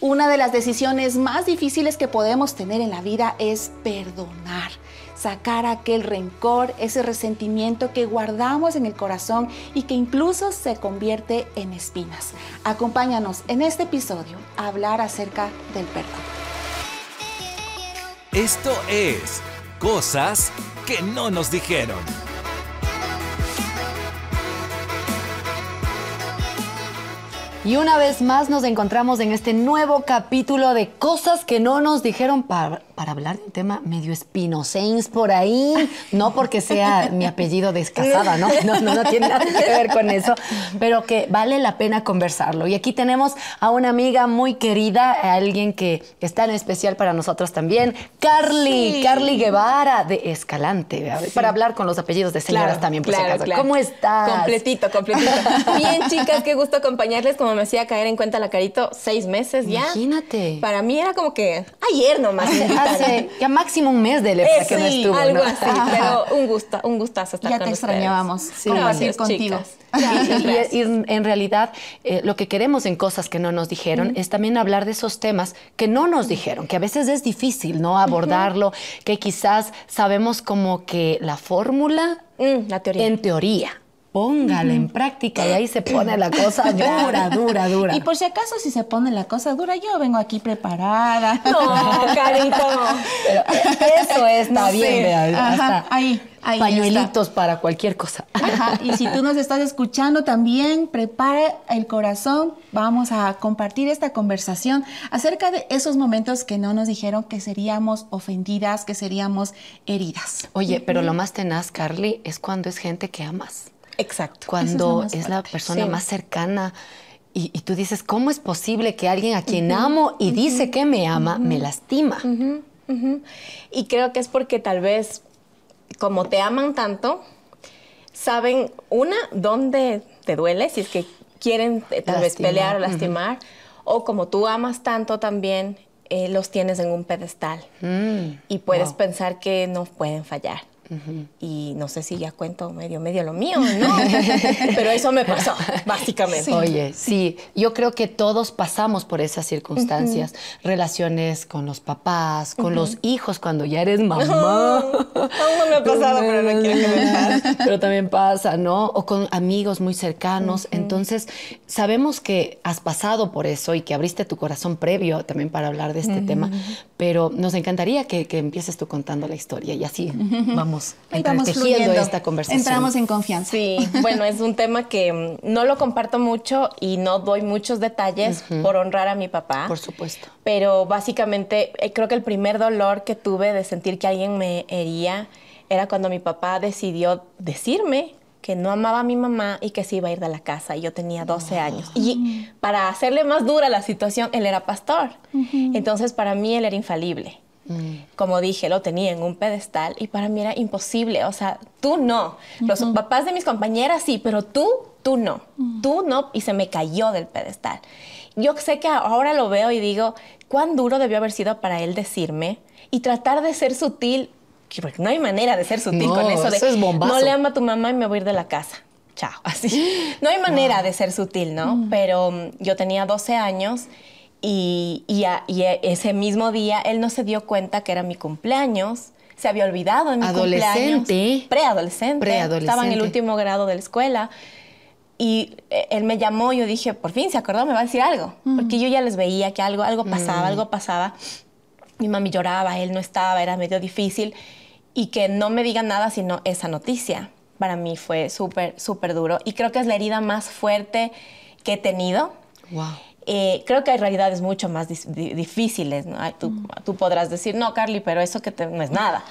Una de las decisiones más difíciles que podemos tener en la vida es perdonar, sacar aquel rencor, ese resentimiento que guardamos en el corazón y que incluso se convierte en espinas. Acompáñanos en este episodio a hablar acerca del perdón. Esto es Cosas que no nos dijeron. Y una vez más nos encontramos en este nuevo capítulo de cosas que no nos dijeron para, para hablar de un tema medio espinoseins por ahí. No porque sea mi apellido descasada, ¿no? No, no, no tiene nada que ver con eso, pero que vale la pena conversarlo. Y aquí tenemos a una amiga muy querida, a alguien que está en especial para nosotros también, Carly, Carly Guevara de Escalante, para hablar con los apellidos de señoras también, por si acaso. ¿Cómo estás? Completito, completito. Bien, chicas, qué gusto acompañarles. Como me hacía caer en cuenta la carito, seis meses ya. Imagínate. Para mí era como que ayer nomás. Hace ya máximo un mes de Eh, que no estuvo. algo ¿no? así, pero un gusto, un gustazo estar Ya con te ustedes. extrañábamos Sí, compartir gracias, contigo. chicas. Y- y- y en, realidad eh, lo que queremos en cosas que no nos dijeron es también hablar de esos temas que no nos dijeron, que a veces es difícil no abordarlo, que quizás sabemos como que la fórmula Mm, la teoría. en teoría. Póngala en práctica y ahí se pone la cosa dura, dura, dura. Y por si acaso si se pone la cosa dura, yo vengo aquí preparada. No, carito. Pero eso está No bien, sé. vea, Ajá, hasta ahí, ahí pañuelitos para cualquier cosa. Ajá, Y si tú nos estás escuchando también, prepara el corazón. Vamos a compartir esta conversación acerca de esos momentos que no nos dijeron que seríamos ofendidas, que seríamos heridas. Oye, pero lo más tenaz, Carly, es cuando es gente que amas. Exacto. cuando es, la persona sí. más cercana y, y tú dices, ¿cómo es posible que alguien a quien amo y dice que me ama me lastima? Y creo que es porque tal vez, como te aman tanto, saben, una, dónde te duele, si es que quieren eh, tal vez pelear o lastimar, o como tú amas tanto también, eh, los tienes en un pedestal. Mm, Y puedes wow. pensar que no pueden fallar. Y no sé si ya cuento medio, medio lo mío, ¿no? Pero eso me pasó, básicamente. Oye, sí, yo creo que todos pasamos por esas circunstancias, relaciones con los papás, con los hijos cuando ya eres mamá. Aún no me ha pasado, pero no quiero que me pase. Pero también pasa, ¿no? O con amigos muy cercanos. Entonces, sabemos que has pasado por eso y que abriste tu corazón previo también para hablar de este tema, pero nos encantaría que, que empieces tú contando la historia y así vamos Ahí vamos entretejiendo fluyendo. esta conversación. Entramos en confianza. Sí, bueno, es un tema que mm, no lo comparto mucho y no doy muchos detalles por honrar a mi papá. Por supuesto. Pero básicamente eh, creo que el primer dolor que tuve de sentir que alguien me hería era cuando mi papá decidió decirme que no amaba a mi mamá y que se iba a ir de la casa. Y yo tenía 12 años. Y para hacerle más dura la situación, él era pastor. Entonces para mí él era infalible. Como dije, lo tenía en un pedestal y para mí era imposible. O sea, tú no. Los papás de mis compañeras sí, pero tú, tú no. Tú no. Y se me cayó del pedestal. Yo sé que ahora lo veo y digo, cuán duro debió haber sido para él decirme y tratar de ser sutil. que Porque no hay manera de ser sutil No, con eso de eso es bombazo. no le amo a tu mamá y me voy a ir de la casa. Chao. Así. No hay manera de ser sutil, ¿no? Pero mm, yo tenía 12 años y, y a- y a- ese mismo día él no se dio cuenta que era mi cumpleaños. Se había olvidado de mi Adolescente. cumpleaños. Preadolescente. Preadolescente. Estaba en el último grado de la escuela. Y eh, él me llamó y yo dije, por fin se acordó, me va a decir algo. Porque yo ya les veía que algo, algo pasaba, algo pasaba. Mi mami lloraba, él no estaba, era medio difícil. Y que no me digan nada sino esa noticia. Para mí fue súper, súper duro. Y creo que es la herida más fuerte que he tenido. Wow. Eh, creo que hay realidades mucho más difíciles. ¿no? Ay, Tú, tú podrás decir, no, Carly, pero eso que te- no es nada.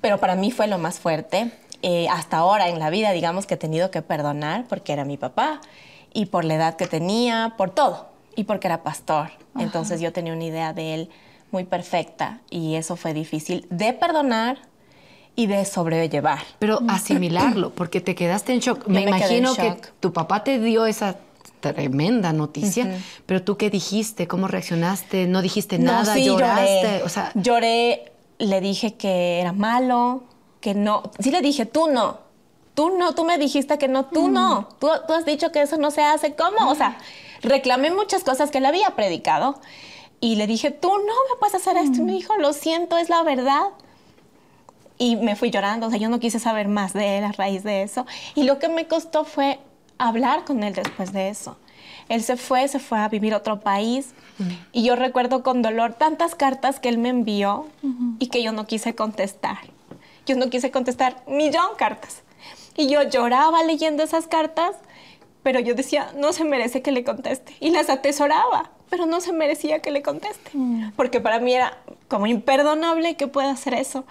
Pero para mí fue lo más fuerte. Eh, hasta ahora en la vida, digamos que he tenido que perdonar porque era mi papá y por la edad que tenía, por todo. Y porque era pastor. Entonces yo tenía una idea de él muy perfecta y eso fue difícil de perdonar y de sobrellevar. Pero asimilarlo, porque te quedaste en shock. Yo Me, me en imagino que shock. tu papá te dio esa tremenda noticia, pero tú qué dijiste, cómo reaccionaste, no dijiste No, nada, sí, lloraste, lloré. o sea, lloré, le dije que era malo, que no. Sí le dije, tú no. Tú no, tú me dijiste que no, tú no. Tú, tú has dicho que eso no se hace. ¿Cómo? O sea, reclamé muchas cosas que él había predicado. Y le dije, tú no me puedes hacer esto. Y me dijo, lo siento, es la verdad. Y me fui llorando, o sea, yo no quise saber más de él a raíz de eso. Y lo que me costó fue hablar con él después de eso. Él se fue, se fue a vivir a otro país. Y yo recuerdo con dolor tantas cartas que él me envió y que yo no quise contestar. Yo no quise contestar millón cartas. Y yo lloraba leyendo esas cartas, pero yo decía, no se merece que le conteste. Y las atesoraba, pero no se merecía que le conteste. Porque para mí era como imperdonable que pueda hacer eso.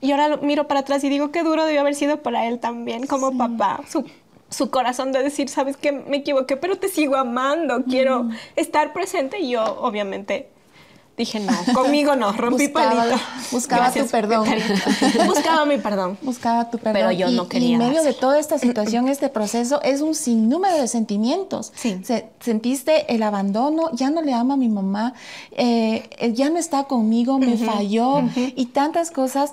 Y ahora miro para atrás y digo, qué duro debió haber sido para él también, como papá. Su, su corazón de decir, sabes que me equivoqué, pero te sigo amando, quiero estar presente. Y yo, obviamente, dije, no, conmigo no, rompí Buscaba- palito. buscaba Gracias, tu perdón. Carita. Buscaba mi perdón. Buscaba tu perdón. Pero yo Y- no Y quería en medio de toda esta situación, este proceso, es un sinnúmero de sentimientos. Sí. Se- sentiste el abandono, ya no le ama a mi mamá, eh, eh, ya no está conmigo, me falló y tantas cosas.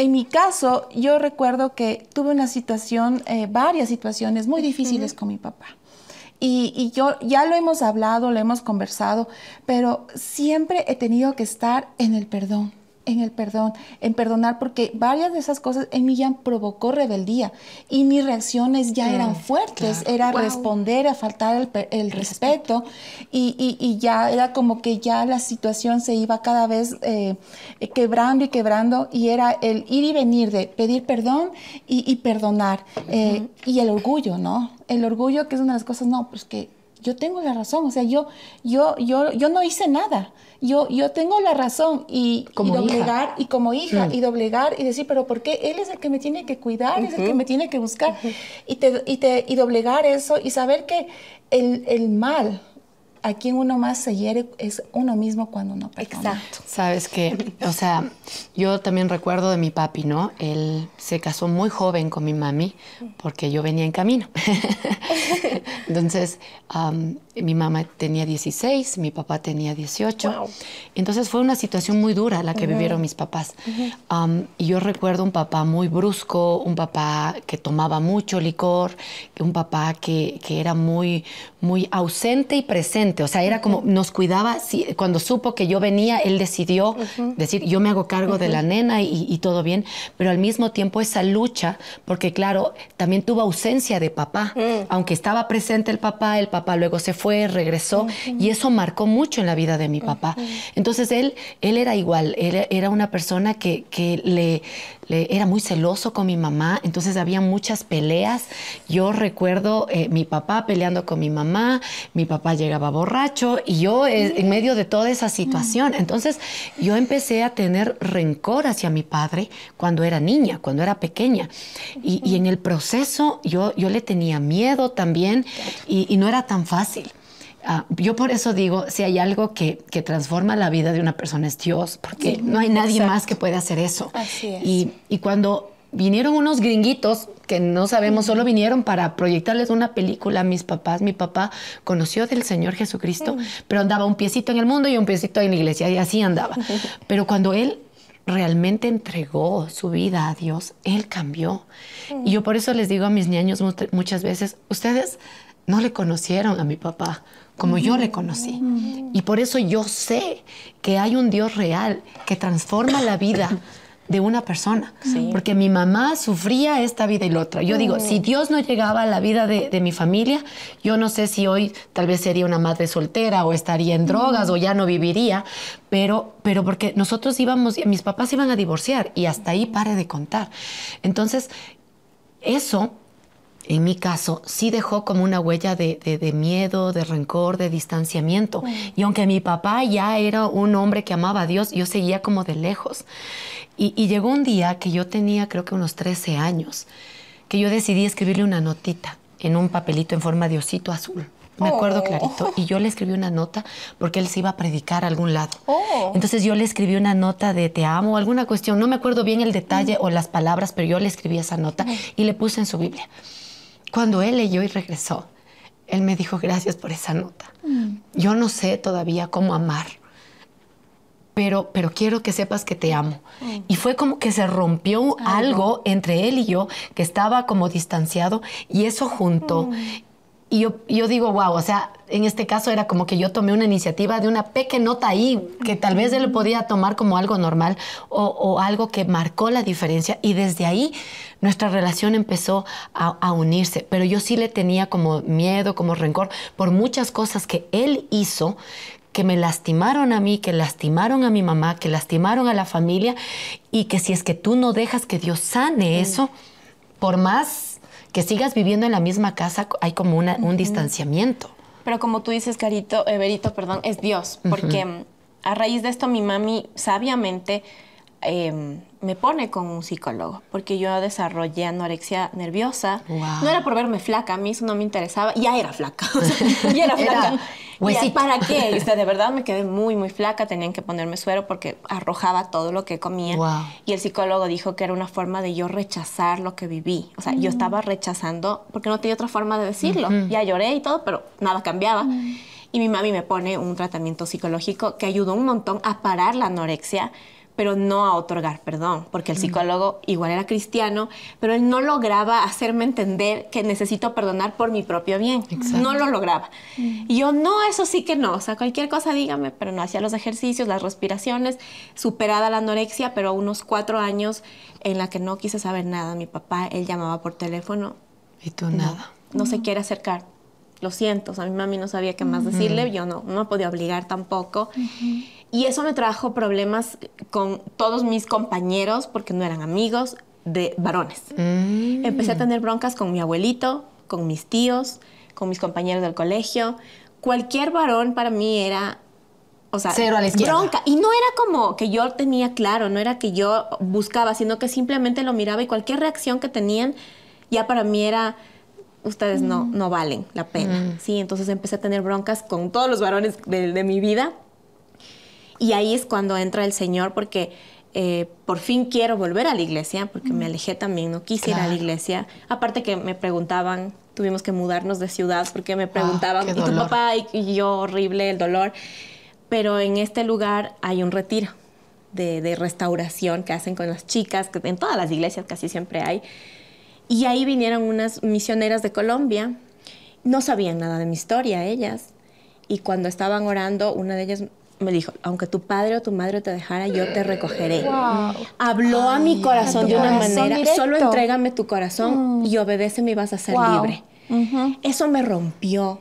En mi caso, yo recuerdo que tuve una situación, eh, varias situaciones muy difíciles con mi papá. Y, y yo ya lo hemos hablado, lo hemos conversado, pero siempre he tenido que estar en el perdón, en el perdón, en perdonar, porque varias de esas cosas en mí ya provocó rebeldía y mis reacciones ya eran fuertes, era responder, a faltar el, el respeto y, y- y ya era como que ya la situación se iba cada vez eh, quebrando y quebrando y era el ir y venir de pedir perdón y, y perdonar eh, y el orgullo, ¿no? El orgullo que es una de las cosas, no, pues que yo tengo la razón, o sea, yo, yo, yo, yo no hice nada, yo, yo tengo la razón y, y Como hija. doblegar y como hija y doblegar y decir, pero ¿por qué él es el que me tiene que cuidar, es el que me tiene que buscar. Y, te, y, te, y doblegar eso y saber que el, el mal a quien uno más se hiere es uno mismo cuando uno perdona. Exacto. Sabes que, o sea, yo también recuerdo de mi papi, ¿no? Él se casó muy joven con mi mami porque yo venía en camino. Entonces, am, mi mamá tenía 16, mi papá tenía 18. Wow. Entonces fue una situación muy dura la que vivieron mis papás. Y yo recuerdo un papá muy brusco, un papá que tomaba mucho licor, un papá que, que era muy, muy ausente y presente. O sea, era como nos cuidaba. si- cuando supo que yo venía, él decidió decir, yo me hago cargo de la nena y, y todo bien. Pero al mismo tiempo esa lucha, porque claro, también tuvo ausencia de papá. Aunque estaba presente el papá, el papá luego se fue, regresó. Y eso marcó mucho en la vida de mi papá. Entonces él, él era igual, él era una persona que, que le, le- era muy celoso con mi mamá, entonces había muchas peleas. Yo recuerdo eh, mi papá peleando con mi mamá, mi papá llegaba borracho y yo eh, en medio de toda esa situación. Entonces yo empecé a tener rencor hacia mi padre cuando era niña, cuando era pequeña. Y, y en el proceso yo, yo le tenía miedo también y- y no era tan fácil. Ah, yo por eso digo, si hay algo que, que transforma la vida de una persona es Dios, porque no hay nadie más que pueda hacer eso. Así es. Y, y cuando vinieron unos gringuitos que no sabemos, solo vinieron para proyectarles una película a mis papás, mi papá conoció del Señor Jesucristo, pero andaba un piecito en el mundo y un piecito en la iglesia, y así andaba. Pero cuando él realmente entregó su vida a Dios, Él cambió. Y yo por eso les digo a mis niños mu- muchas veces, ustedes no le conocieron a mi papá como yo le conocí. Y por eso yo sé que hay un Dios real que transforma la vida de una persona. Porque mi mamá sufría esta vida y la otra. Yo digo, si Dios no llegaba a la vida de, de mi familia, yo no sé si hoy tal vez sería una madre soltera o estaría en drogas o ya no viviría, pero, pero porque nosotros íbamos, mis papás iban a divorciar y hasta ahí pare de contar. Entonces, eso en mi caso, sí dejó como una huella de, de- de miedo, de rencor, de distanciamiento. Y aunque mi papá ya era un hombre que amaba a Dios, yo seguía como de lejos. Y, y llegó un día que yo tenía creo que unos 13 años, que yo decidí escribirle una notita en un papelito en forma de osito azul. Me acuerdo clarito. Y yo le escribí una nota porque él se iba a predicar a algún lado. Oh. Entonces yo le escribí una nota de te amo, alguna cuestión. No me acuerdo bien el detalle o las palabras, pero yo le escribí esa nota y le puse en su Biblia. Cuando él leyó y regresó, él me dijo gracias por esa nota. Yo no sé todavía cómo amar, pero, pero quiero que sepas que te amo. Y fue como que se rompió algo entre él y yo que estaba como distanciado y eso juntó. Y yo, yo digo, wow, o sea, en este caso era como que yo tomé una iniciativa de una pequeña nota ahí, que tal vez él podía tomar como algo normal o, o algo que marcó la diferencia. Y desde ahí nuestra relación empezó a, a, unirse. Pero yo sí le tenía como miedo, como rencor por muchas cosas que él hizo que me lastimaron a mí, que lastimaron a mi mamá, que lastimaron a la familia y que si es que tú no dejas que Dios sane eso, por más que sigas viviendo en la misma casa, hay como una, un distanciamiento. Pero como tú dices, Carito, Everito, perdón, es Dios, porque a raíz de esto mi mami sabiamente eh, me pone con un psicólogo, porque yo desarrollé anorexia nerviosa. Wow. No era por verme flaca, a mí eso no me interesaba, ya era flaca, ya era flaca. Era ¿Para qué? O sea, de verdad me quedé muy, muy flaca, tenían que ponerme suero porque arrojaba todo lo que comía. Wow. Y el psicólogo dijo que era una forma de yo rechazar lo que viví. O sea, mm. yo estaba rechazando porque no tenía otra forma de decirlo. Uh -huh. Ya lloré y todo, pero nada cambiaba. Mm. Y mi mami me pone un tratamiento psicológico que ayudó un montón a parar la anorexia pero no a otorgar perdón, porque el psicólogo igual era cristiano, pero él no lograba hacerme entender que necesito perdonar por mi propio bien. Exacto. No lo lograba. Y yo, no, eso sí que no, o sea, cualquier cosa dígame, pero no hacía los ejercicios, las respiraciones, superada la anorexia, pero unos cuatro años en la que no quise saber nada. Mi papá, él llamaba por teléfono. Y tú nada. No, no se quiere acercar. Lo siento, o sea, mi mami no sabía qué más decirle, yo no, no podía obligar tampoco. Uh -huh. Y eso me trajo problemas con todos mis compañeros, porque no eran amigos, de varones. Mm. Empecé a tener broncas con mi abuelito, con mis tíos, con mis compañeros del colegio. Cualquier varón para mí era, o sea, Cero a la izquierda. bronca. Y no era como que yo tenía claro, no era que yo buscaba, sino que simplemente lo miraba y cualquier reacción que tenían ya para mí era ustedes mm. no, no valen la pena. Mm. Sí, entonces empecé a tener broncas con todos los varones de, de mi vida y ahí es cuando entra el Señor porque eh, por fin quiero volver a la iglesia, porque me alejé también, no quise claro. ir a la iglesia. Aparte que me preguntaban, tuvimos que mudarnos de ciudad porque me preguntaban, oh, ¿y tu papá? Y, y, yo, horrible el dolor. Pero en este lugar hay un retiro de, de, restauración que hacen con las chicas, que en todas las iglesias casi siempre hay. Y ahí vinieron unas misioneras de Colombia. No sabían nada de mi historia, ellas. Y cuando estaban orando, una de ellas me dijo, aunque tu padre o tu madre te dejara, yo te recogeré. Wow. Habló Ay, a mi corazón de una corazón manera, directo. solo entrégame tu corazón mm. y obedéceme y vas a ser wow. libre. Uh -huh. Eso me rompió,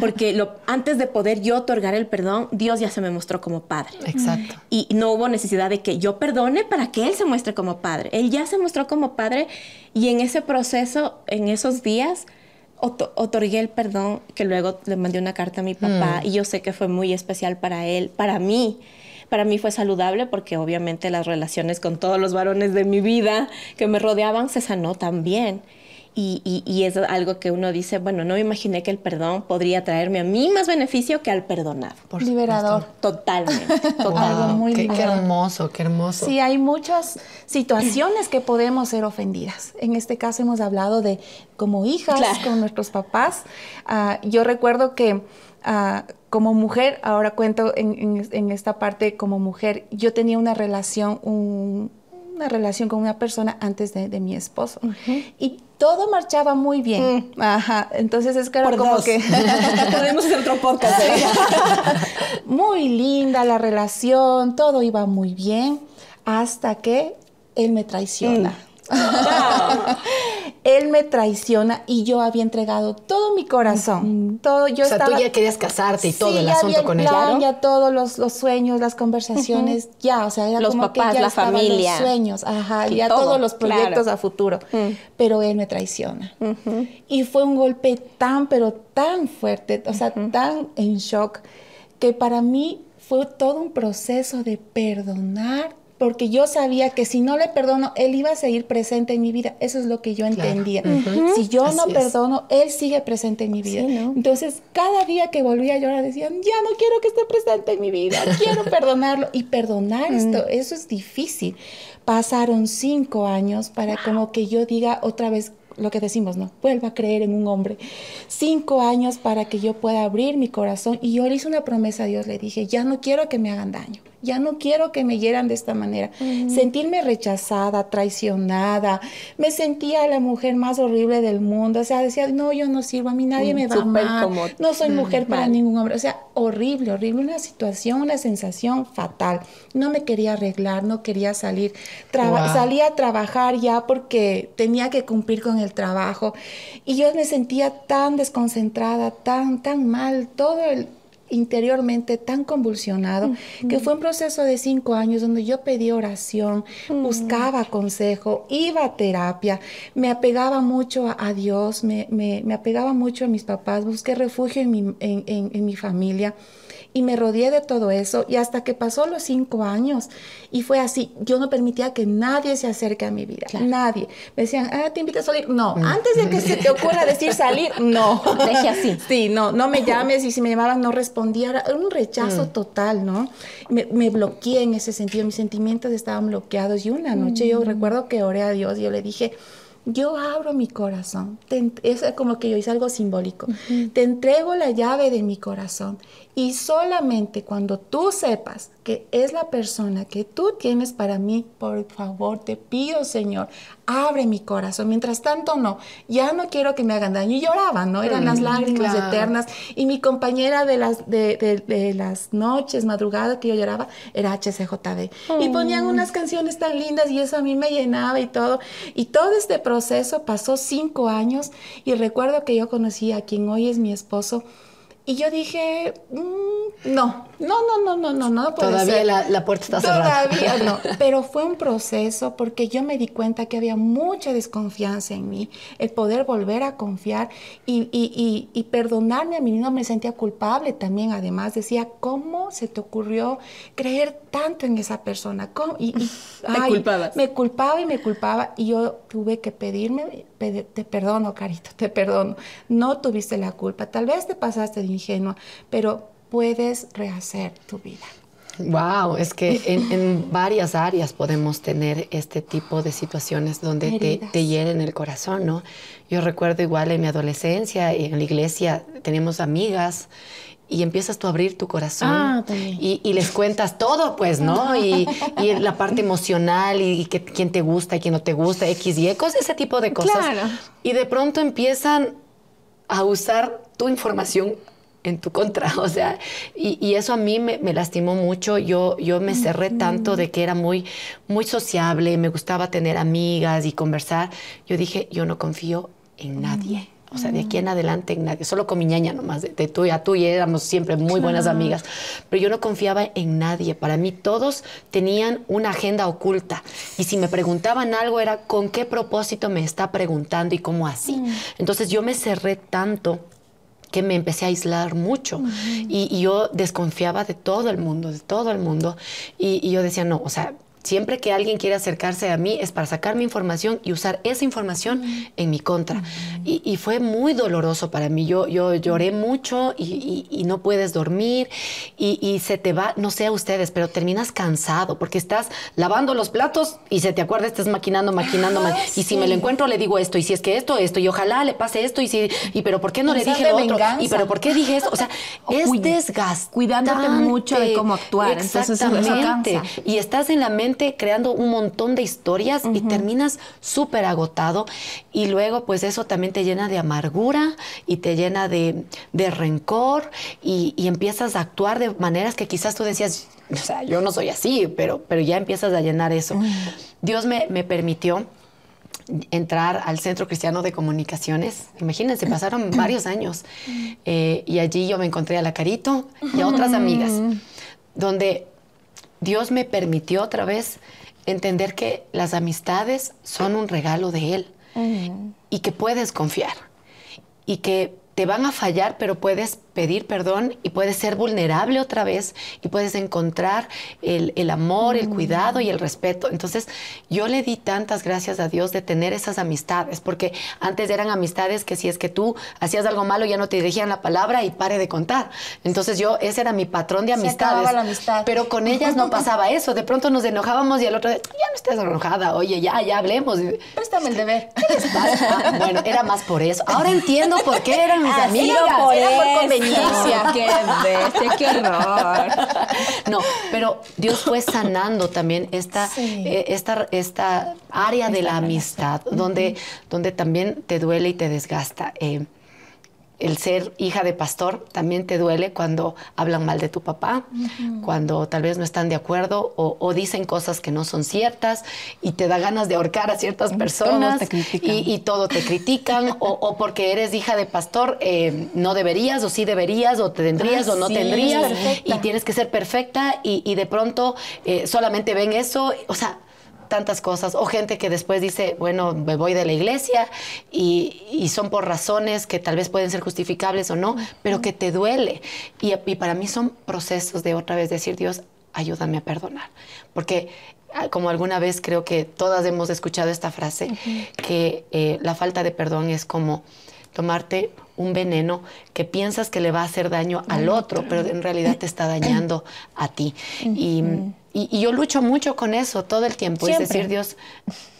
porque lo, antes de poder yo otorgar el perdón, Dios ya se me mostró como padre. Exacto. Y no hubo necesidad de que yo perdone para que Él se muestre como padre. Él ya se mostró como padre y en ese proceso, en esos días, otorgué el perdón, que luego le mandé una carta a mi papá mm. y yo sé que fue muy especial para él, para mí. Para mí fue saludable porque obviamente las relaciones con todos los varones de mi vida que me rodeaban se sanó también. Y, y, y, es algo que uno dice, bueno, no me imaginé que el perdón podría traerme a mí más beneficio que al perdonado. Por liberador. Supuesto. Totalmente. totalmente. Algo muy qué, liberador. qué hermoso, qué hermoso. Sí, hay muchas situaciones que podemos ser ofendidas. En este caso hemos hablado de como hijas, claro. con nuestros papás. Uh, yo recuerdo que... Uh, como mujer, ahora cuento en, en, en, esta parte como mujer, yo tenía una relación, un, una relación con una persona antes de, de mi esposo. Uh -huh. Y todo marchaba muy bien. Mm. Ajá. Entonces es que era Por como dos. que. Podemos hacer otro podcast. ¿eh? muy linda la relación, todo iba muy bien, hasta que él me traiciona. Mm. Él me traiciona y yo había entregado todo mi corazón. Mm. Todo, yo o sea, estaba, tú ya querías casarte y sí, todo el ya asunto con el él. plan, Ya todos los, los, sueños, las conversaciones, uh -huh. ya, o sea, era los como papás, que ya la familia. los sueños, ajá, y ya todo, todos los proyectos claro. a futuro. Mm. Pero él me traiciona. Uh -huh. Y fue un golpe tan, pero tan fuerte, o sea, uh -huh. tan en shock, que para mí fue todo un proceso de perdonar porque yo sabía que si no le perdono, él iba a seguir presente en mi vida. Eso es lo que yo entendía. Uh -huh. Si yo Así no es. perdono, él sigue presente en mi vida. Sí, ¿no? Entonces, cada día que volvía a llorar, decían, ya no quiero que esté presente en mi vida, quiero perdonarlo. Y perdonar esto, eso es difícil. Pasaron cinco años para como que yo diga otra vez lo que decimos, ¿no? Vuelva a creer en un hombre. Cinco años para que yo pueda abrir mi corazón. Y yo le hice una promesa a Dios, le dije, ya no quiero que me hagan daño ya no quiero que me hieran de esta manera. Sentirme rechazada, traicionada, me sentía la mujer más horrible del mundo, o sea, decía, no, yo no sirvo, a mí nadie me va a amar, no soy mujer para ningún hombre, o sea, horrible, horrible, una situación, una sensación fatal. No me quería arreglar, no quería salir, salía a trabajar ya porque tenía que cumplir con el trabajo y yo me sentía tan desconcentrada, tan, tan mal, todo el, interiormente tan convulsionado que fue un proceso de cinco años donde yo pedí oración, buscaba consejo, iba a terapia, me apegaba mucho a, Dios, me, me, apegaba mucho a mis papás, busqué refugio en mi, en mi familia y me rodeé de todo eso y hasta que pasó los cinco años y fue así, yo no permitía que nadie se acerque a mi vida, nadie. Me decían, ah, te invito a salir. No, mm. antes de que se te ocurra decir salir, no. Deje así. Sí, no, no me llames y si me llamaban no respondía, era un rechazo mm. total, ¿no? Me, me, bloqueé en ese sentido, mis sentimientos estaban bloqueados y una noche yo mm. recuerdo que oré a Dios y yo le dije, yo abro mi corazón. es como que yo hice algo simbólico. Te entrego la llave de mi corazón y solamente cuando tú sepas que es la persona que tú tienes para mí, por favor, te pido, Señor, abre mi corazón. Mientras tanto, no, ya no quiero que me hagan daño. Y lloraban, ¿no? Eran las lágrimas eternas. Y mi compañera de las, de, las noches, madrugadas que yo lloraba, era HCJB. Y ponían unas canciones tan lindas y eso a mí me llenaba y todo. Y todo este proceso pasó cinco años y recuerdo que yo conocí a quien hoy es mi esposo y yo dije, mm, no, no, no, no, no, no, no puede Todavía La, la, puerta está cerrada. Todavía no. Pero fue un proceso porque yo me di cuenta que había mucha desconfianza en mí, el poder volver a confiar y, y, y, perdonarme a mí no me sentía culpable también. Además, decía, ¿cómo se te ocurrió creer tanto en esa persona? Y, Me culpaba y me culpaba y yo tuve que pedirme, te perdono, Carito, te perdono. No tuviste la culpa. Tal vez te pasaste de ingenua, pero puedes rehacer tu vida. Wow, es que en, varias áreas podemos tener este tipo de situaciones donde te, te, hieren el corazón, ¿no? Yo recuerdo igual en mi adolescencia, en la iglesia, tenemos amigas y empiezas tú a abrir tu corazón ah, y, les cuentas todo, pues, ¿no? Y, la parte emocional y, que, quién te gusta y quién no te gusta, X y Y, cosas, ese tipo de cosas. Y de pronto empiezan a usar tu información en tu contra, o sea, y, eso a mí me, lastimó mucho, yo, yo me cerré tanto de que era muy, muy sociable, me gustaba tener amigas y conversar, yo dije, yo no confío en nadie. O sea, de aquí en adelante en nadie, solo con mi ñaña nomás, de, tú y a tú y éramos siempre muy buenas amigas, pero yo no confiaba en nadie. Para mí todos tenían una agenda oculta. Y si me preguntaban algo era con qué propósito me está preguntando y cómo así. Entonces yo me cerré tanto que me empecé a aislar mucho y, yo desconfiaba de todo el mundo, de todo el mundo. Y, y, yo decía, no, o sea, Siempre que alguien quiere acercarse a mí es para sacar mi información y usar esa información en mi contra. y, fue muy doloroso para mí. Yo, yo lloré mucho y, no puedes dormir y, se te va, no sé a ustedes, pero terminas cansado porque estás lavando los platos y se te acuerda, estás maquinando, maquinando. y si me lo encuentro, le digo esto. Y si es que esto, esto. Y ojalá le pase esto. Y, si, y pero ¿por qué no le dije lo otro? Y pero ¿por qué dije esto? O sea, es desgastante. Cuidándote mucho de cómo actuar. Exactamente. y estás en la mente creando un montón de historias y terminas súper agotado y luego pues eso también te llena de amargura y te llena de, rencor y, empiezas a actuar de maneras que quizás tú decías, o sea, yo no soy así, pero, pero ya empiezas a llenar eso. Dios me, permitió entrar al Centro Cristiano de Comunicaciones. Imagínense, pasaron varios años. Eh, y allí yo me encontré a la Carito y a otras amigas, donde Dios me permitió otra vez entender que las amistades son un regalo de Él y que puedes confiar y que te van a fallar, pero puedes pedir perdón y puedes ser vulnerable otra vez y puedes encontrar el, amor, el cuidado y el respeto. Entonces, yo le di tantas gracias a Dios de tener esas amistades, porque antes eran amistades que si es que tú hacías algo malo ya no te dirigían la palabra y pare de contar. Entonces, yo, ese era mi patrón de amistades. la amistad. Pero con ellas no pasaba eso. De pronto nos enojábamos y el otro, ya no estás enojada, oye, ya, ya hablemos. Préstame el deber. bueno, era más por eso. Ahora entiendo por qué eran mis amigas. Por era por conveniencia. qué bestia, qué horror. No, pero Dios fue sanando también esta, Sí. eh, esta, esta área de la amistad, donde, donde también te duele y te desgasta. Eh, el ser hija de pastor también te duele cuando hablan mal de tu papá, cuando tal vez no están de acuerdo o, o dicen cosas que no son ciertas y te da ganas de ahorcar a ciertas personas te y, y todo te critican o, o porque eres hija de pastor eh, no deberías o sí deberías o tendrías Ah, o no sí, tendrías y tienes que ser perfecta y, y de pronto eh, solamente ven eso, o sea, tantas cosas. O gente que después dice, bueno, me voy de la iglesia y, y son por razones que tal vez pueden ser justificables o no, pero que te duele. Y, y para mí son procesos de otra vez decir, Dios, ayúdame a perdonar. Porque ah, como alguna vez creo que todas hemos escuchado esta frase, que eh, la falta de perdón es como tomarte un veneno que piensas que le va a hacer daño al otro, pero en realidad te está dañando a ti. Y, y- y yo lucho mucho con eso todo el tiempo, es decir, Dios,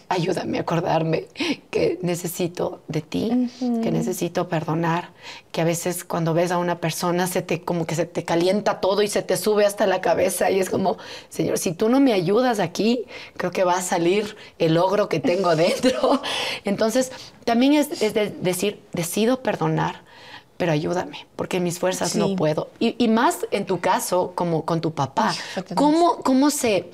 ayúdame a acordarme que necesito de ti, que necesito perdonar, que a veces cuando ves a una persona se te como que se te calienta todo y se te sube hasta la cabeza y es como, Señor, si tú no me ayudas aquí, creo que va a salir el ogro que tengo dentro. Entonces, también es, es de- decir, decido perdonar, pero ayúdame, porque mis fuerzas no puedo. Y, y más en tu caso, como con tu papá, Ay, ¿cómo, cómo se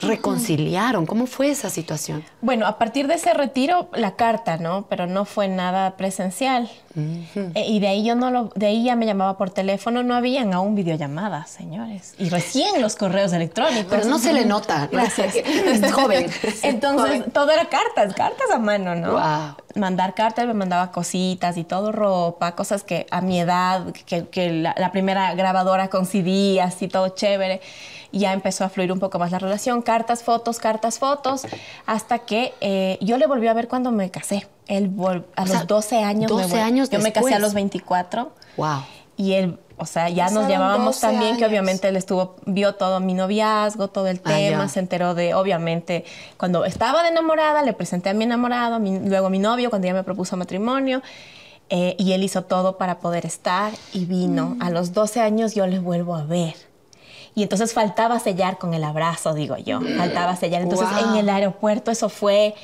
reconciliaron? ¿Cómo fue esa situación? Bueno, a partir de ese retiro, la carta, ¿no? Pero no fue nada presencial. Eh, y de ahí yo no lo, de ahí ya me llamaba por teléfono, no habían aún videollamadas, señores. Y recién los correos electrónicos. Pero no se le nota. Gracias. Es joven. Entonces, Joven. todo era cartas, cartas a mano, ¿no? Wow. Mandar cartas, me mandaba cositas y todo, ropa, cosas que a mi edad, que, que la, la primera grabadora con CD, así todo chévere. Y ya empezó a fluir un poco más la relación, cartas, fotos, cartas, fotos, hasta que eh, yo le volví a ver cuando me casé. Él a O los sea, 12 años. me 12 vol- años Yo me casé a los 24. Wow. Y él, o sea, ya nos llevábamos 12 también, que años. obviamente él estuvo, vio todo mi noviazgo, todo el Ah, tema, se enteró de, obviamente, cuando estaba de enamorada, le presenté a mi enamorado, a mi- luego a mi novio, cuando ya me propuso matrimonio, eh, y él hizo todo para poder estar y vino. Mm. A los 12 años yo le vuelvo a ver. Y entonces faltaba sellar con el abrazo, digo yo, faltaba sellar. Entonces Wow. en el aeropuerto eso fue...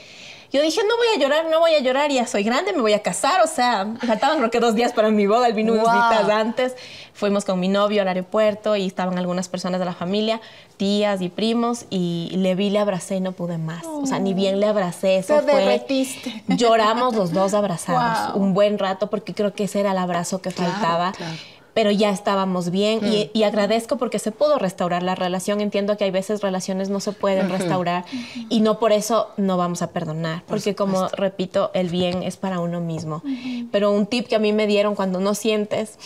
Yo dije, no voy a llorar, no voy a llorar, ya soy grande, me voy a casar. O sea, faltaban creo que dos días para mi boda, él vino unos Wow. días antes. Fuimos con mi novio al aeropuerto y estaban algunas personas de la familia, tías y primos, y le vi, le abracé y no pude más. O sea, ni bien le abracé, eso Te fue... derretiste. Lloramos los dos abrazados Wow. un buen rato porque creo que ese era el abrazo que Claro, faltaba. claro. Pero ya estábamos bien y, y agradezco porque se pudo restaurar la relación. Entiendo que hay veces relaciones no se pueden restaurar y no por eso no vamos a perdonar. Porque como repito, el bien es para uno mismo. Pero un tip que a mí me dieron cuando no sientes,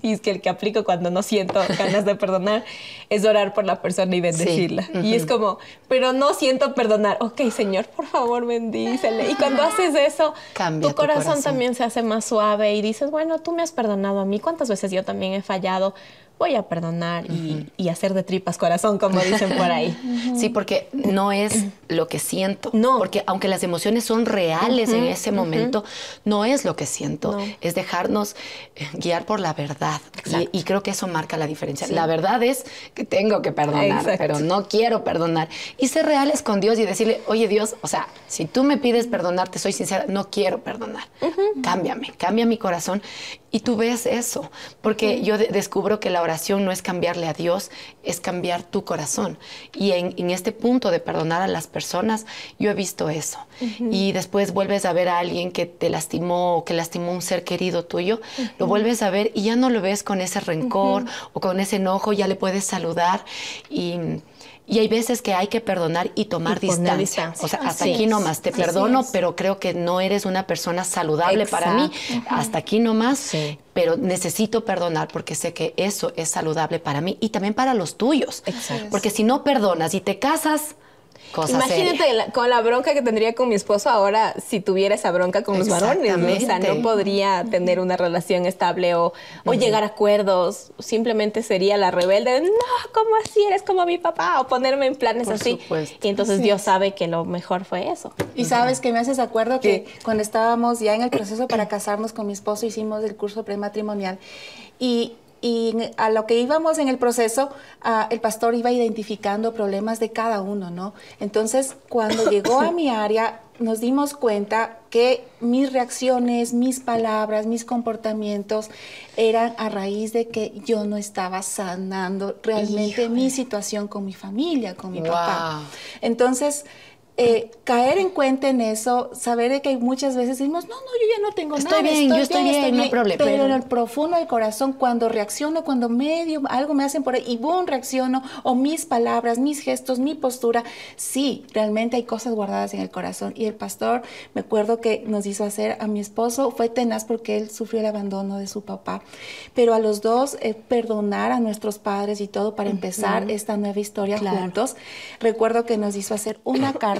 y es que el que aplico cuando no siento ganas de perdonar, es orar por la persona y bendecirla. Y es como, pero no siento perdonar. Ok, Señor, por favor, bendícele. Y cuando haces eso, Cambia tu tu corazón, corazón. también se hace más suave y dices, bueno, tú me has perdonado a mí. ¿Cuántas veces yo también he fallado? Voy a perdonar y, y hacer de tripas corazón, como dicen por ahí. Sí, porque no es lo que siento. No. Porque aunque las emociones son reales en ese momento, no es lo que siento. No. Es dejarnos eh, guiar por la verdad. Y, y creo que eso marca la diferencia. La verdad es que tengo que perdonar, Exacto. pero no quiero perdonar. Y ser reales con Dios y decirle, oye Dios, o sea, si tú me pides perdonar, te soy sincera, no quiero perdonar. Cámbiame, cambia mi corazón. Y tú ves eso, porque yo de- descubro que la oración no es cambiarle a Dios, es cambiar tu corazón. Y en, en este punto de perdonar a las personas, yo he visto eso. Y después vuelves a ver a alguien que te lastimó o que lastimó un ser querido tuyo, lo vuelves a ver y ya no lo ves con ese rencor o con ese enojo, ya le puedes saludar. Y, y hay veces que hay que perdonar y tomar Y distancia. distancia. O sea, hasta Así aquí es. nomás te Así perdono, es. pero creo que no eres una persona saludable para mí. Hasta aquí nomás. Sí. Pero necesito perdonar porque sé que eso es saludable para mí y también para los tuyos. Exacto. Porque si no perdonas y te casas, cosa Imagínate seria. la- con la bronca que tendría con mi esposo ahora si tuviera esa bronca con los varones. ¿no? O sea, no podría tener una relación estable o, o llegar a acuerdos. Simplemente sería la rebelde. de, No, ¿cómo así? Eres como mi papá. O ponerme en planes Por así. supuesto. Y entonces Dios sabe que lo mejor fue eso. Y sabes que me haces acuerdo que ¿Qué? cuando estábamos ya en el proceso para casarnos con mi esposo hicimos el curso prematrimonial y y a lo que íbamos en el proceso, uh, el pastor iba identificando problemas de cada uno, ¿no? Entonces, cuando llegó a mi área, nos dimos cuenta que mis reacciones, mis palabras, mis comportamientos eran a raíz de que yo no estaba sanando realmente Híjole. mi situación con mi familia, con mi wow. papá. Entonces, eh, caer en cuenta en eso, saber de que muchas veces decimos, no, no, yo ya no tengo estoy nada. Bien, estoy yo estoy bien, estoy bien, no hay problema. Pero, pero, en el profundo del corazón, cuando reacciono, cuando medio algo me hacen por ahí y boom, reacciono, o mis palabras, mis gestos, mi postura, sí, realmente hay cosas guardadas en el corazón. Y el pastor, me acuerdo que nos hizo hacer a mi esposo, fue tenaz porque él sufrió el abandono de su papá. Pero a los dos, eh, perdonar a nuestros padres y todo para empezar uh -huh. esta nueva historia claro. juntos. Recuerdo que nos hizo hacer una carta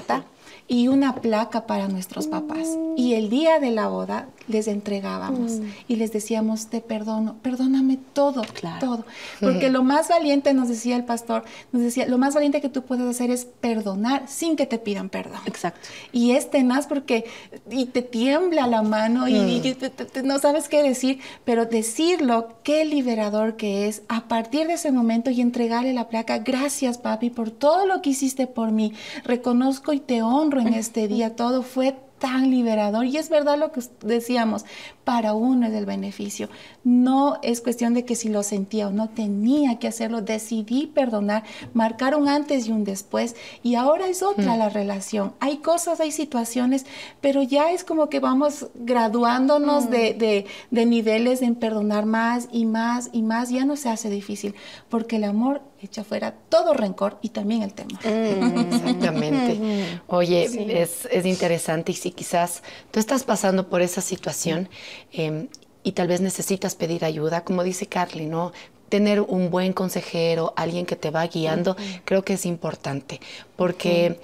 y una placa para nuestros papás. Y el día de la boda les entregábamos mm. y les decíamos, te perdono, perdóname todo, claro. todo. Porque lo más valiente, nos decía el pastor, nos decía, lo más valiente que tú puedes hacer es perdonar sin que te pidan perdón. Exacto. Y es tenaz porque y te tiembla la mano y, mm. y te, te, te, no sabes qué decir, pero decirlo, qué liberador que es a partir de ese momento y entregarle la placa, gracias papi por todo lo que hiciste por mí, reconozco y te honro en este día, todo fue tan liberador. Y es verdad lo que decíamos, para uno es el beneficio. No es cuestión de que si lo sentía o no tenía que hacerlo, decidí perdonar, marcar un antes y un después. Y ahora es otra mm. la relación. Hay cosas, hay situaciones, pero ya es como que vamos graduándonos mm. de, de, de niveles en perdonar más y más y más. Ya no se hace difícil, porque el amor echa fuera todo rencor y también el temor. Mm, exactamente. Oye, sí. es, es, interesante y si quizás tú estás pasando por esa situación eh, y tal vez necesitas pedir ayuda, como dice Carly, ¿no? Tener un buen consejero, alguien que te va guiando, creo que es importante, porque.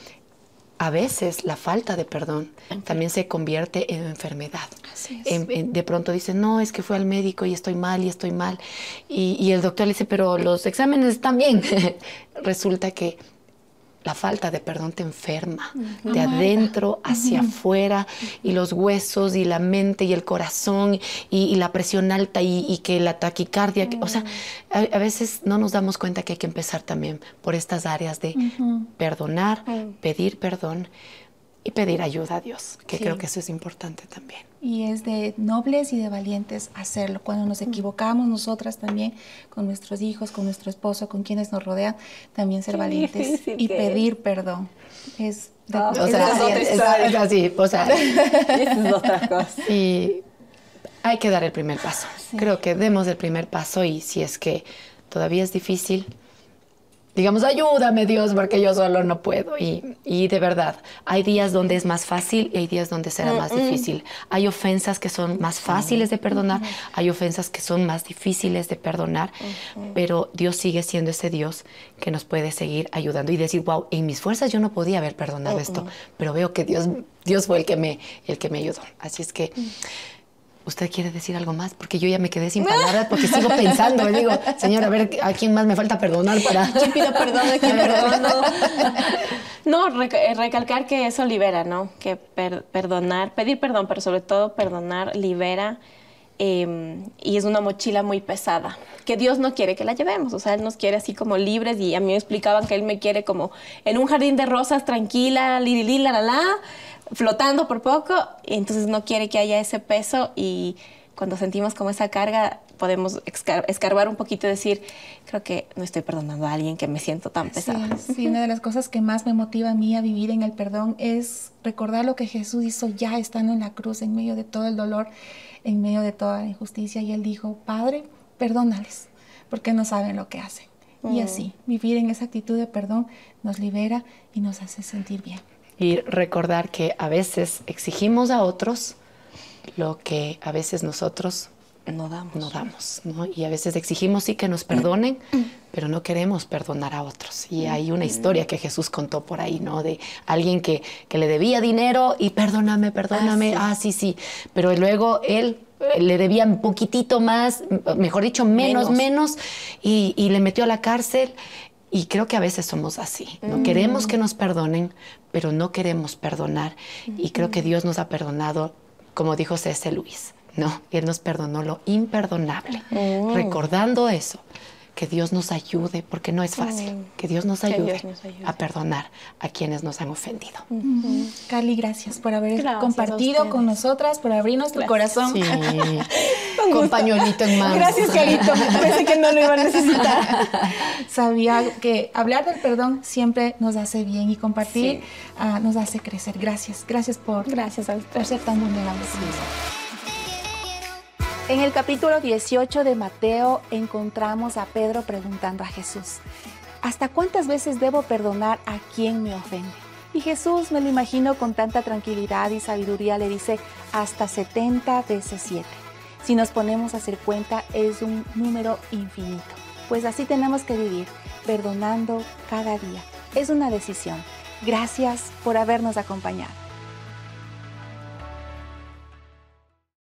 A veces la falta de perdón también se convierte en enfermedad. En, en, de pronto dicen, no, es que fue al médico y estoy mal y estoy mal. Y, y el doctor le dice, pero los exámenes están bien. Resulta que la falta de perdón te enferma uh -huh. de adentro hacia uh -huh. afuera y los huesos y la mente y el corazón y, y la presión alta y, y, que la taquicardia, uh -huh. que, o sea, a, a, veces no nos damos cuenta que hay que empezar también por estas áreas de perdonar, pedir perdón y pedir ayuda a Dios, que sí. creo que eso es importante también. Y es de nobles y de valientes hacerlo. Cuando nos equivocamos nosotras también, con nuestros hijos, con nuestro esposo, con quienes nos rodean, también ser Qué valientes y pedir es. perdón. Es, de, oh, o sea, es, es, es, así, o sea, es otra cosa. Y hay que dar el primer paso. Sí. Creo que demos el primer paso y si es que todavía es difícil, digamos, ayúdame Dios, porque yo solo no puedo. Y, y, de verdad, hay días donde es más fácil y hay días donde será más difícil. Hay ofensas que son más fáciles de perdonar, hay ofensas que son más difíciles de perdonar, pero Dios sigue siendo ese Dios que nos puede seguir ayudando y decir, wow, en mis fuerzas yo no podía haber perdonado esto, pero veo que Dios, Dios fue el que me, el que me ayudó. Así es que... ¿Usted quiere decir algo más? Porque yo ya me quedé sin palabras porque sigo pensando. digo, señor, a ver, ¿a quién más me falta perdonar para...? ¿Quién pido perdón? ¿A quién perdono? No, eh, recalcar que eso libera, ¿no? Que per perdonar, pedir perdón, pero sobre todo perdonar libera eh, y es una mochila muy pesada, que Dios no quiere que la llevemos, o sea, Él nos quiere así como libres y a mí me explicaban que Él me quiere como en un jardín de rosas, tranquila, li, li, la, la, la, flotando por poco, y entonces no quiere que haya ese peso y cuando sentimos como esa carga podemos escarbar un poquito y decir, creo que no estoy perdonando a alguien que me siento tan pesada. Sí, sí, una de las cosas que más me motiva a mí a vivir en el perdón es recordar lo que Jesús hizo ya estando en la cruz, en medio de todo el dolor, en medio de toda la injusticia, y Él dijo, Padre, perdónales, porque no saben lo que hacen. Mm. Y así, vivir en esa actitud de perdón nos libera y nos hace sentir bien y recordar que a veces exigimos a otros lo que a veces nosotros no damos. No damos ¿no? Y a veces exigimos sí que nos perdonen, pero no queremos perdonar a otros. Y hay una historia que Jesús contó por ahí, ¿no? De alguien que, que le debía dinero y perdóname, perdóname, ah sí. ah, sí, sí. Pero luego él eh, le debía un poquitito más, mejor dicho, menos, menos, menos y, y le metió a la cárcel. Y creo que a veces somos así, ¿no? Mm. Queremos que nos perdonen, pero no queremos perdonar. Y creo que Dios nos ha perdonado, como dijo C.S. Luis, No, Él nos perdonó lo imperdonable. Recordando eso, que Dios nos ayude, porque no es fácil, que Dios nos Que ayude, Dios nos ayude. a perdonar a quienes nos han ofendido. Carly, gracias por haber Gracias compartido con nosotras, por abrirnos tu corazón. Sí, con pañuelito en mano. Gracias, Carito. Pensé que no lo iba a necesitar. Sabía que hablar del perdón siempre nos hace bien y compartir Sí. ah, nos hace crecer. Gracias, gracias por, Gracias a por ser tan vulnerable con nosotros. En el capítulo 18 de Mateo encontramos a Pedro preguntando a Jesús, ¿hasta cuántas veces debo perdonar a quien me ofende? Y Jesús, me lo imagino con tanta tranquilidad y sabiduría, le dice, hasta 70 veces 7. Si nos ponemos a hacer cuenta, es un número infinito. Pues así tenemos que vivir, perdonando cada día. Es una decisión. Gracias por habernos acompañado.